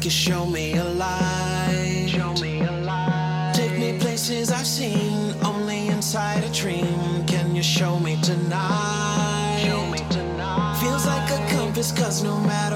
could show me a light. Show me a light. Take me places I've seen only inside a dream. Can you show me tonight? Show me tonight. Feels like a compass, cause no matter.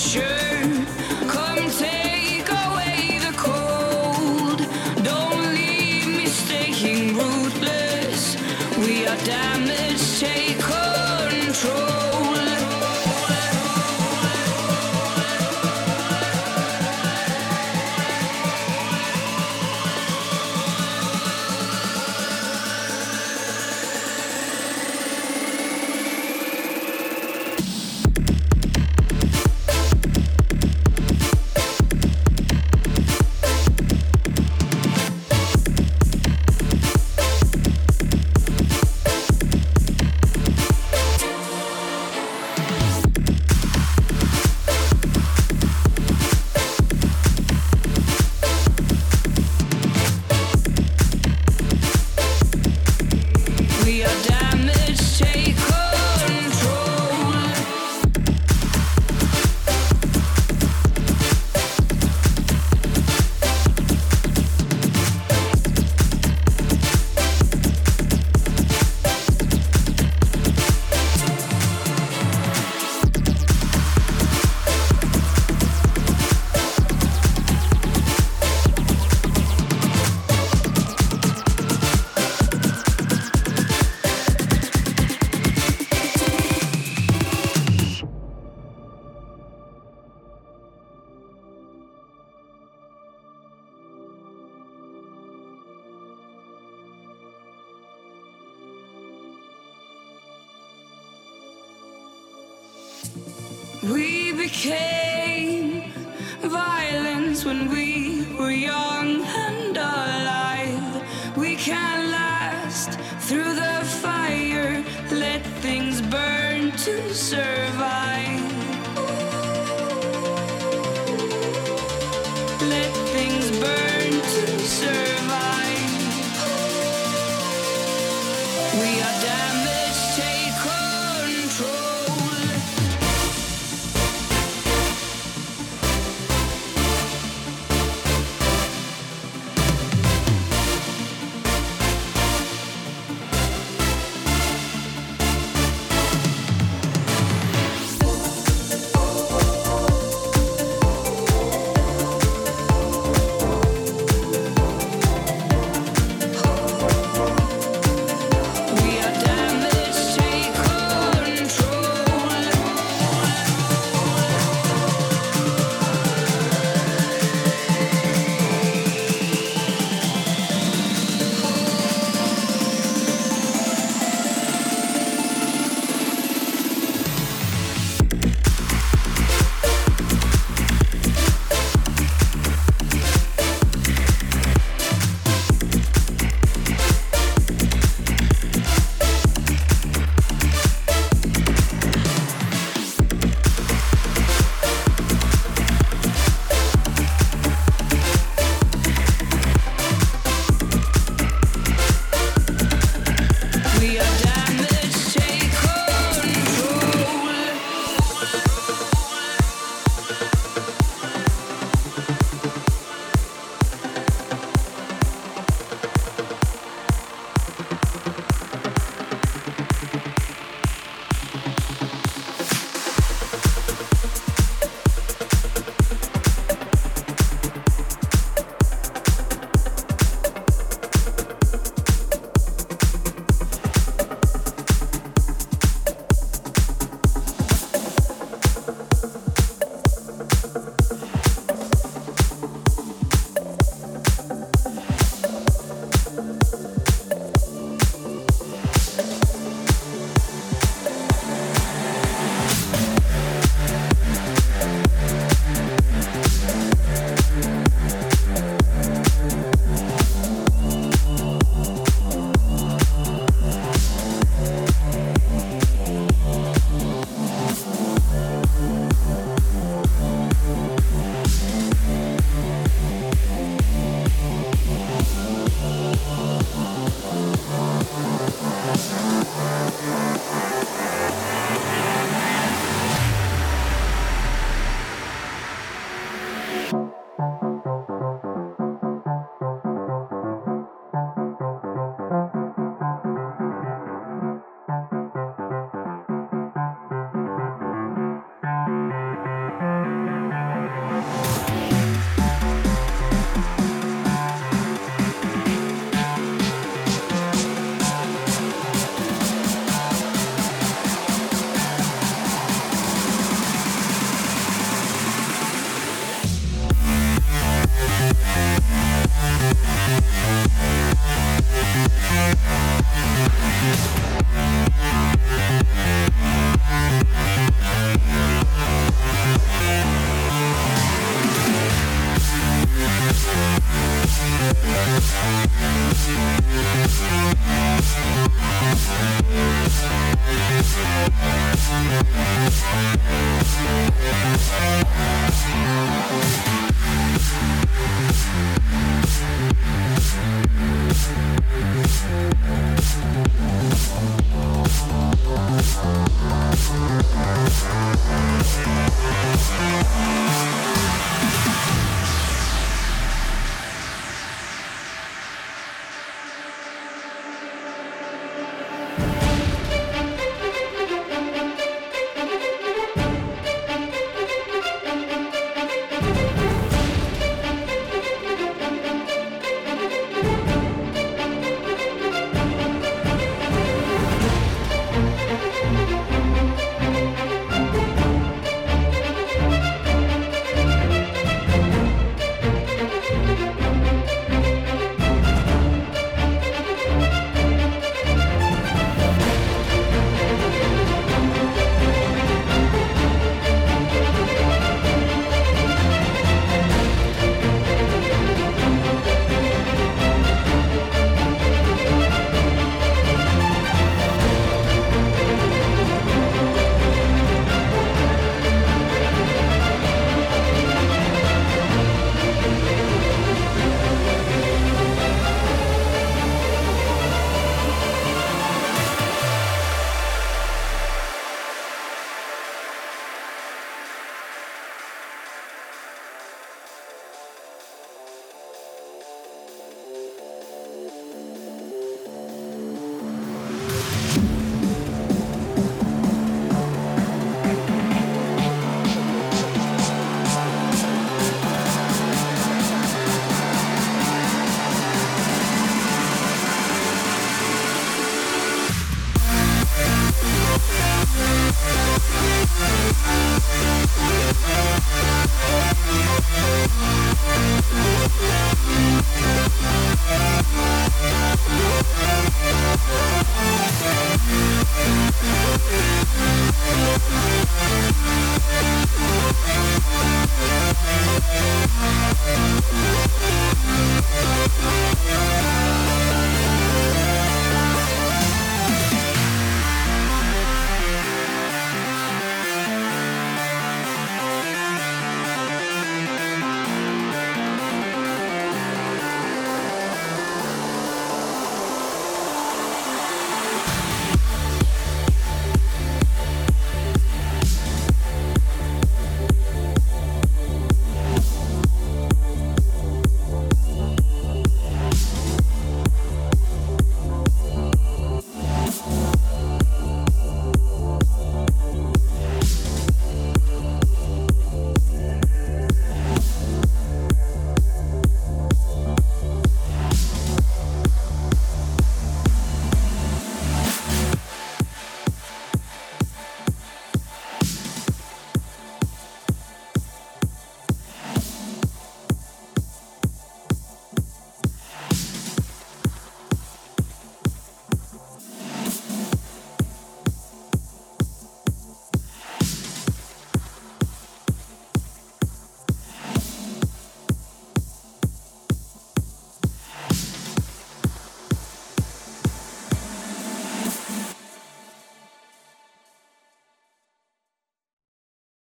should. became violence when we were young and alive. We can last through the fire, let things burn to serve.